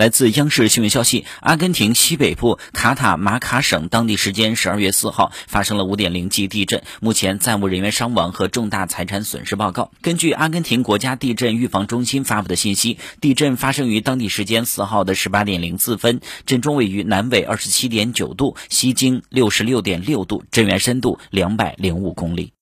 来自央视新闻消息，阿根廷西北部卡塔马卡省当地时间十二月四号发生了五点零级地震，目前暂无人员伤亡和重大财产损失报告。根据阿根廷国家地震预防中心发布的信息，地震发生于当地时间四号的十八点零四分，震中位于南纬二十七点九度，西经六十六点六度，震源深度两百零五公里。